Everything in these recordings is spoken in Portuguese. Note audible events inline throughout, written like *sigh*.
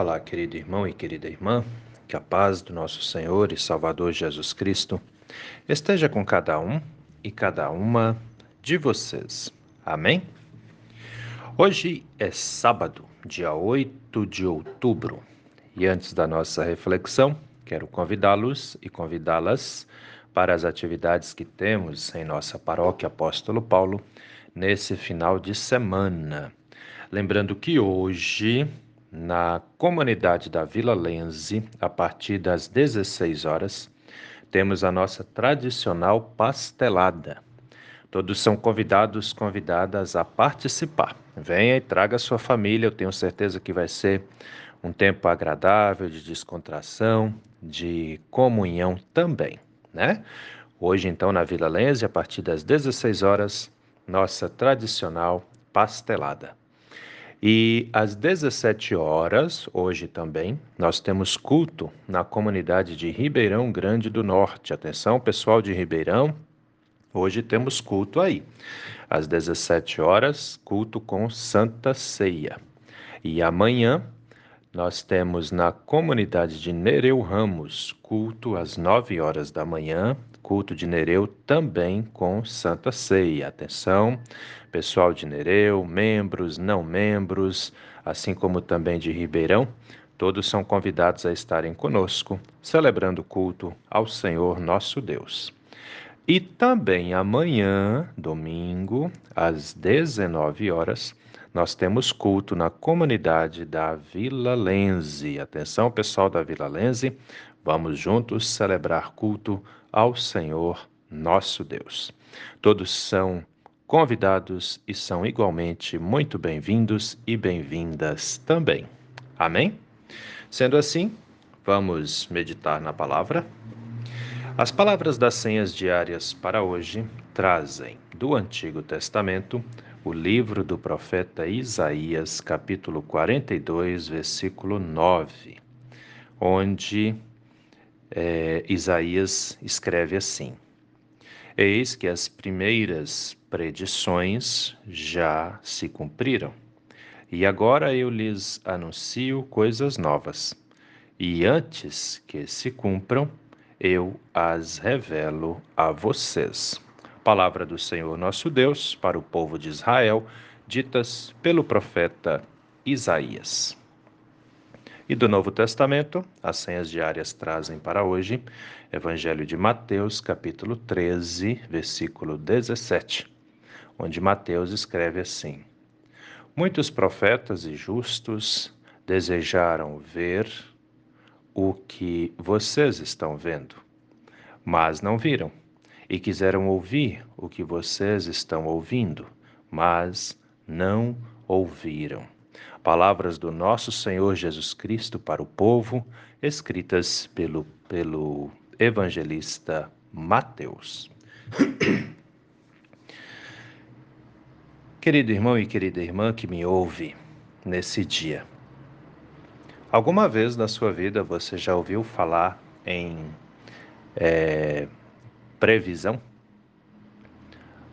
Olá, querido irmão e querida irmã, que a paz do nosso Senhor e Salvador Jesus Cristo esteja com cada um e cada uma de vocês. Amém? Hoje é sábado, dia 8 de outubro, e antes da nossa reflexão, quero convidá-los e convidá-las para as atividades que temos em nossa paróquia Apóstolo Paulo nesse final de semana. Lembrando que hoje, na comunidade da Vila Lense, a partir das 16 horas, temos a nossa tradicional pastelada. Todos são convidados, convidadas a participar. Venha e traga sua família, eu tenho certeza que vai ser um tempo agradável de descontração, de comunhão também, né? Hoje, então, na Vila Lense, a partir das 16 horas, nossa tradicional pastelada. E às 17 horas, hoje também, nós temos culto na comunidade de Ribeirão Grande do Norte. Atenção, pessoal de Ribeirão, hoje temos culto aí. Às 17 horas, culto com Santa Ceia. E amanhã, nós temos na comunidade de Nereu Ramos, culto às 9 horas da manhã, culto de Nereu também com Santa Ceia. Atenção, pessoal de Nereu, membros, não membros, assim como também de Ribeirão, todos são convidados a estarem conosco, celebrando o culto ao Senhor nosso Deus. E também amanhã, domingo, às 19 horas, nós temos culto na comunidade da Vila Lense. Atenção, pessoal da Vila Lense, vamos juntos celebrar culto ao Senhor nosso Deus. Todos são convidados e são igualmente muito bem-vindos e bem-vindas também. Amém? Sendo assim, vamos meditar na palavra. As palavras das senhas diárias para hoje trazem do Antigo Testamento o livro do profeta Isaías, capítulo 42, versículo 9, onde é, Isaías escreve assim: Eis que as primeiras predições já se cumpriram, e agora eu lhes anuncio coisas novas, e antes que se cumpram, eu as revelo a vocês. Palavra do Senhor nosso Deus para o povo de Israel, ditas pelo profeta Isaías. E do Novo Testamento, as senhas diárias trazem para hoje Evangelho de Mateus, capítulo 13, versículo 17, onde Mateus escreve assim: Muitos profetas e justos desejaram ver o que vocês estão vendo, mas não viram e quiseram ouvir o que vocês estão ouvindo, mas não ouviram. Palavras do nosso Senhor Jesus Cristo para o povo, escritas pelo, pelo evangelista Mateus. *coughs* Querido irmão e querida irmã que me ouve nesse dia, alguma vez na sua vida você já ouviu falar em é, previsão?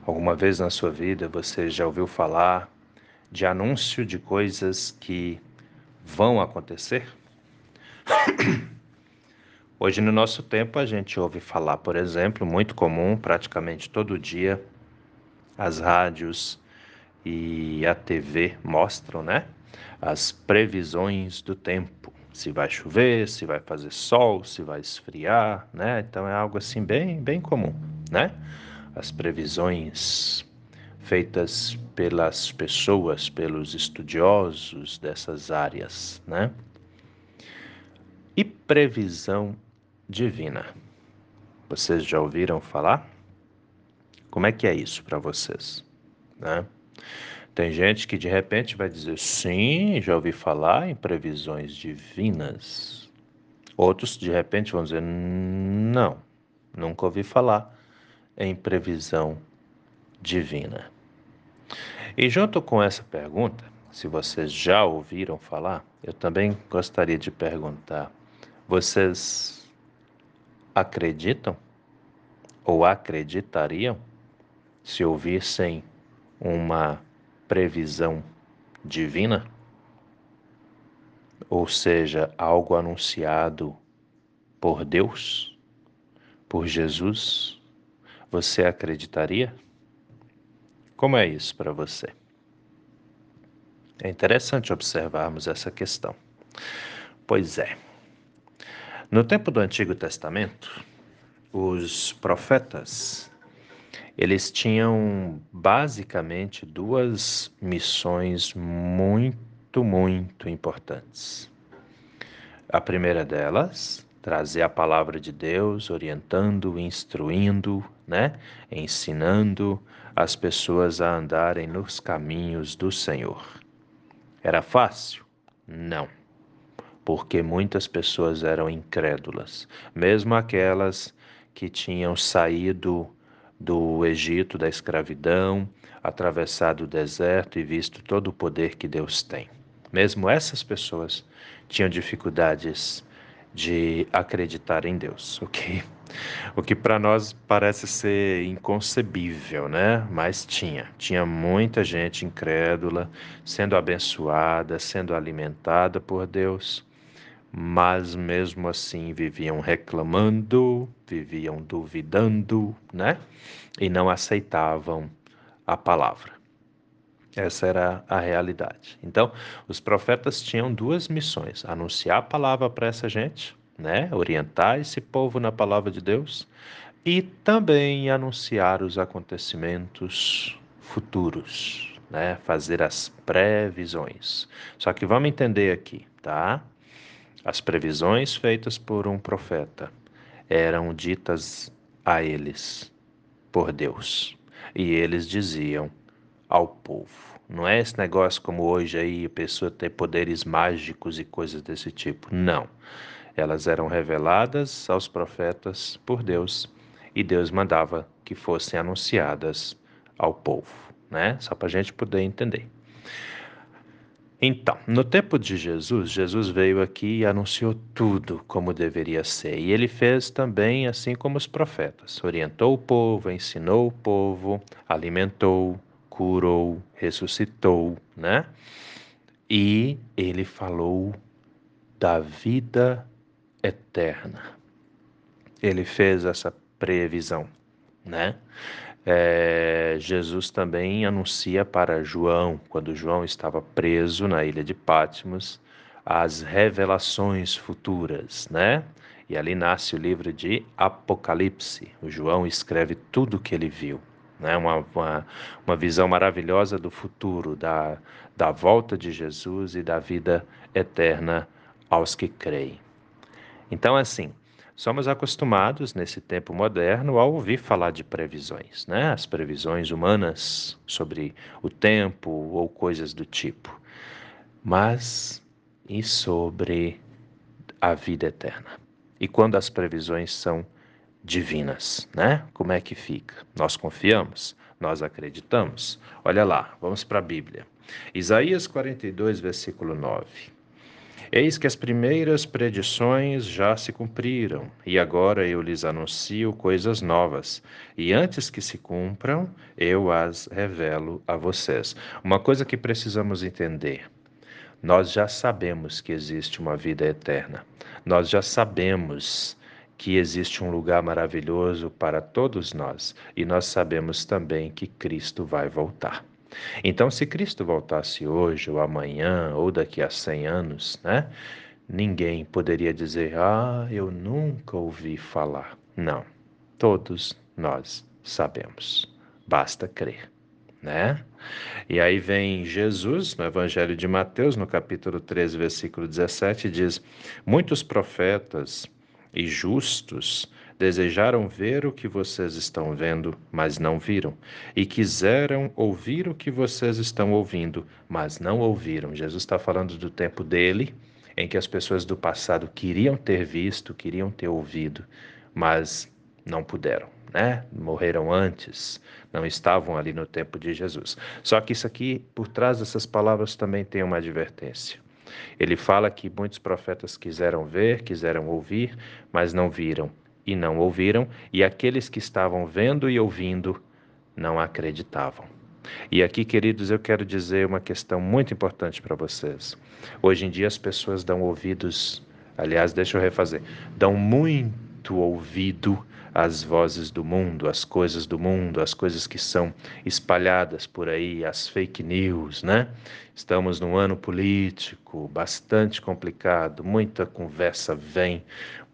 Alguma vez na sua vida você já ouviu falar de anúncio de coisas que vão acontecer? *coughs* Hoje, no nosso tempo, a gente ouve falar, por exemplo, muito comum, praticamente todo dia, as rádios e a TV mostram, né? As previsões do tempo se vai chover, se vai fazer sol, se vai esfriar, né? Então é algo assim bem, bem comum, né? As previsões feitas pelas pessoas, pelos estudiosos dessas áreas, né? E previsão divina. Vocês já ouviram falar? Como é que é isso para vocês, né? Tem gente que de repente vai dizer sim, já ouvi falar em previsões divinas. Outros de repente vão dizer não, nunca ouvi falar em previsão divina. E junto com essa pergunta, se vocês já ouviram falar, eu também gostaria de perguntar: vocês acreditam ou acreditariam se ouvissem uma previsão divina? ou seja, algo anunciado por Deus, por Jesus, você acreditaria? Como é isso para você? É interessante observarmos essa questão. Pois é. No tempo do Antigo Testamento, os profetas eles tinham basicamente duas missões muito, muito importantes. A primeira delas, trazer a palavra de Deus, orientando, instruindo, né, ensinando as pessoas a andarem nos caminhos do Senhor. Era fácil? Não. Porque muitas pessoas eram incrédulas, mesmo aquelas que tinham saído do Egito, da escravidão, atravessado o deserto e visto todo o poder que Deus tem. Mesmo essas pessoas tinham dificuldades de acreditar em Deus, o que, o que para nós parece ser inconcebível, né? Mas tinha, tinha muita gente incrédula sendo abençoada, sendo alimentada por Deus, mas mesmo assim viviam reclamando, viviam duvidando, né? E não aceitavam a palavra. Essa era a realidade. Então, os profetas tinham duas missões: anunciar a palavra para essa gente, né? Orientar esse povo na palavra de Deus e também anunciar os acontecimentos futuros, né? Fazer as previsões. Só que vamos entender aqui, tá? As previsões feitas por um profeta eram ditas a eles por Deus. E eles diziam ao povo. Não é esse negócio como hoje aí, a pessoa ter poderes mágicos e coisas desse tipo. Não. Elas eram reveladas aos profetas por Deus e Deus mandava que fossem anunciadas ao povo, né? Só para a gente poder entender. Então, no tempo de Jesus, Jesus veio aqui e anunciou tudo como deveria ser. E ele fez também assim como os profetas: orientou o povo, ensinou o povo, alimentou, curou, ressuscitou, né? E ele falou da vida eterna. Ele fez essa previsão, né? É, Jesus também anuncia para João, quando João estava preso na ilha de Patmos, as revelações futuras, né? E ali nasce o livro de Apocalipse. O João escreve tudo o que ele viu, né? Uma, uma, uma visão maravilhosa do futuro, da, da volta de Jesus e da vida eterna aos que creem. Então, assim, Somos acostumados, nesse tempo moderno, a ouvir falar de previsões, né? as previsões humanas sobre o tempo ou coisas do tipo. Mas e sobre a vida eterna? E quando as previsões são divinas, né? Como é que fica? Nós confiamos? Nós acreditamos? Olha lá, vamos para a Bíblia. Isaías 42, versículo 9. Eis que as primeiras predições já se cumpriram, e agora eu lhes anuncio coisas novas, e antes que se cumpram, eu as revelo a vocês. Uma coisa que precisamos entender: nós já sabemos que existe uma vida eterna, nós já sabemos que existe um lugar maravilhoso para todos nós, e nós sabemos também que Cristo vai voltar. Então, se Cristo voltasse hoje, ou amanhã, ou daqui a 100 anos, né? Ninguém poderia dizer, ah, eu nunca ouvi falar. Não, todos nós sabemos, basta crer, né? E aí vem Jesus, no Evangelho de Mateus, no capítulo 13, versículo 17, diz: Muitos profetas e justos Desejaram ver o que vocês estão vendo, mas não viram, e quiseram ouvir o que vocês estão ouvindo, mas não ouviram. Jesus está falando do tempo dele, em que as pessoas do passado queriam ter visto, queriam ter ouvido, mas não puderam, né? Morreram antes, não estavam ali no tempo de Jesus. Só que isso aqui, por trás dessas palavras, também tem uma advertência. Ele fala que muitos profetas quiseram ver, quiseram ouvir, mas não viram e não ouviram, e aqueles que estavam vendo e ouvindo não acreditavam. E aqui, queridos, eu quero dizer uma questão muito importante para vocês. Hoje em dia as pessoas dão ouvidos, aliás, deixa eu refazer, dão muito ouvido às vozes do mundo, às coisas do mundo, às coisas que são espalhadas por aí, as fake news, né? Estamos num ano político bastante complicado, muita conversa vem,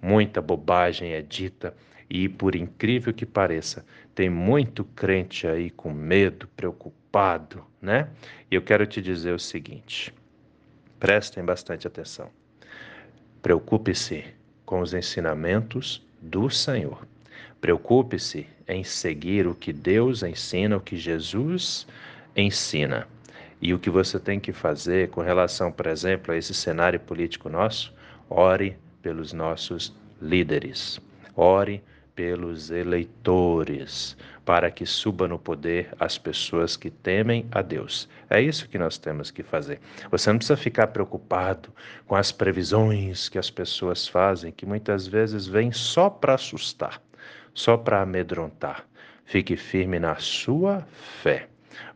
muita bobagem é dita. E por incrível que pareça, tem muito crente aí com medo, preocupado, né? E eu quero te dizer o seguinte: prestem bastante atenção. Preocupe-se com os ensinamentos do Senhor. Preocupe-se em seguir o que Deus ensina, o que Jesus ensina. E o que você tem que fazer com relação, por exemplo, a esse cenário político nosso, ore pelos nossos líderes. Ore pelos eleitores, para que suba no poder as pessoas que temem a Deus. É isso que nós temos que fazer. Você não precisa ficar preocupado com as previsões que as pessoas fazem, que muitas vezes vêm só para assustar, só para amedrontar. Fique firme na sua fé.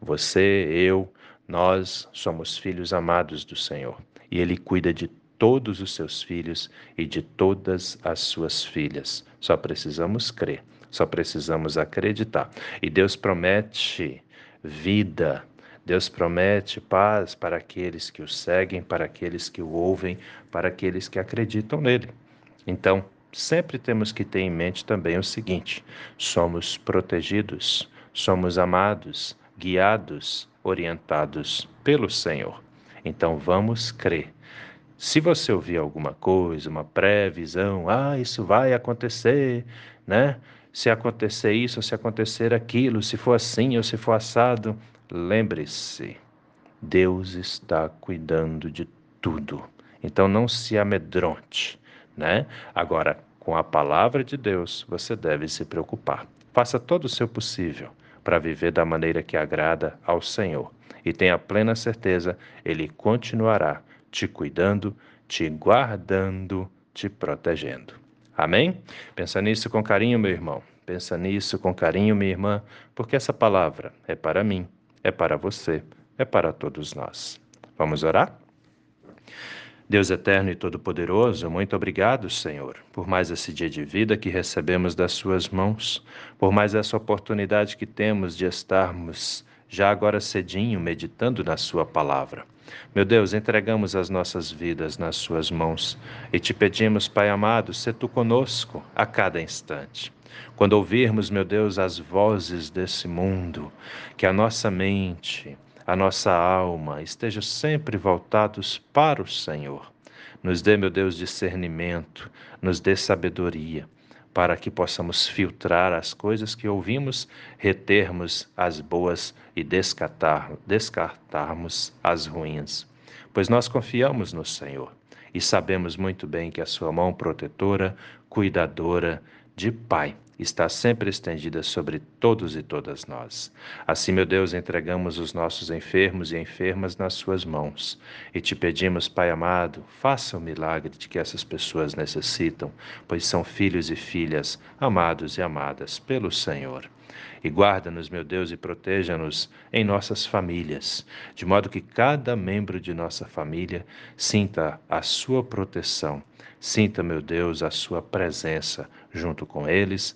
Você, eu, nós somos filhos amados do Senhor e Ele cuida de todos os seus filhos e de todas as suas filhas. Só precisamos crer, só precisamos acreditar. E Deus promete vida, Deus promete paz para aqueles que o seguem, para aqueles que o ouvem, para aqueles que acreditam nele. Então, sempre temos que ter em mente também o seguinte: somos protegidos, somos amados, guiados, orientados pelo Senhor. Então vamos crer se você ouvir alguma coisa, uma previsão, ah, isso vai acontecer, né? Se acontecer isso, se acontecer aquilo, se for assim ou se for assado, lembre-se, Deus está cuidando de tudo. Então não se amedronte, né? Agora, com a palavra de Deus, você deve se preocupar. Faça todo o seu possível para viver da maneira que agrada ao Senhor. E tenha plena certeza, Ele continuará te cuidando, te guardando, te protegendo. Amém? Pensa nisso com carinho, meu irmão. Pensa nisso com carinho, minha irmã, porque essa palavra é para mim, é para você, é para todos nós. Vamos orar? Deus eterno e todo-poderoso, muito obrigado, Senhor, por mais esse dia de vida que recebemos das Suas mãos, por mais essa oportunidade que temos de estarmos já agora cedinho meditando na Sua palavra. Meu Deus, entregamos as nossas vidas nas Suas mãos e te pedimos, Pai amado, se tu conosco a cada instante. Quando ouvirmos, meu Deus, as vozes desse mundo, que a nossa mente, a nossa alma estejam sempre voltados para o Senhor. Nos dê, meu Deus, discernimento, nos dê sabedoria para que possamos filtrar as coisas que ouvimos, retermos as boas e descartar, descartarmos as ruins. Pois nós confiamos no Senhor e sabemos muito bem que a Sua mão protetora, cuidadora, de Pai está sempre estendida sobre todos e todas nós. Assim, meu Deus, entregamos os nossos enfermos e enfermas nas Suas mãos e te pedimos, Pai amado, faça o milagre de que essas pessoas necessitam, pois são filhos e filhas amados e amadas pelo Senhor. E guarda-nos, meu Deus, e proteja-nos em nossas famílias, de modo que cada membro de nossa família sinta a sua proteção, sinta, meu Deus, a sua presença junto com eles,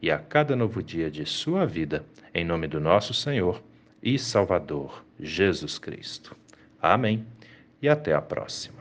e a cada novo dia de sua vida, em nome do nosso Senhor e Salvador Jesus Cristo. Amém. E até a próxima.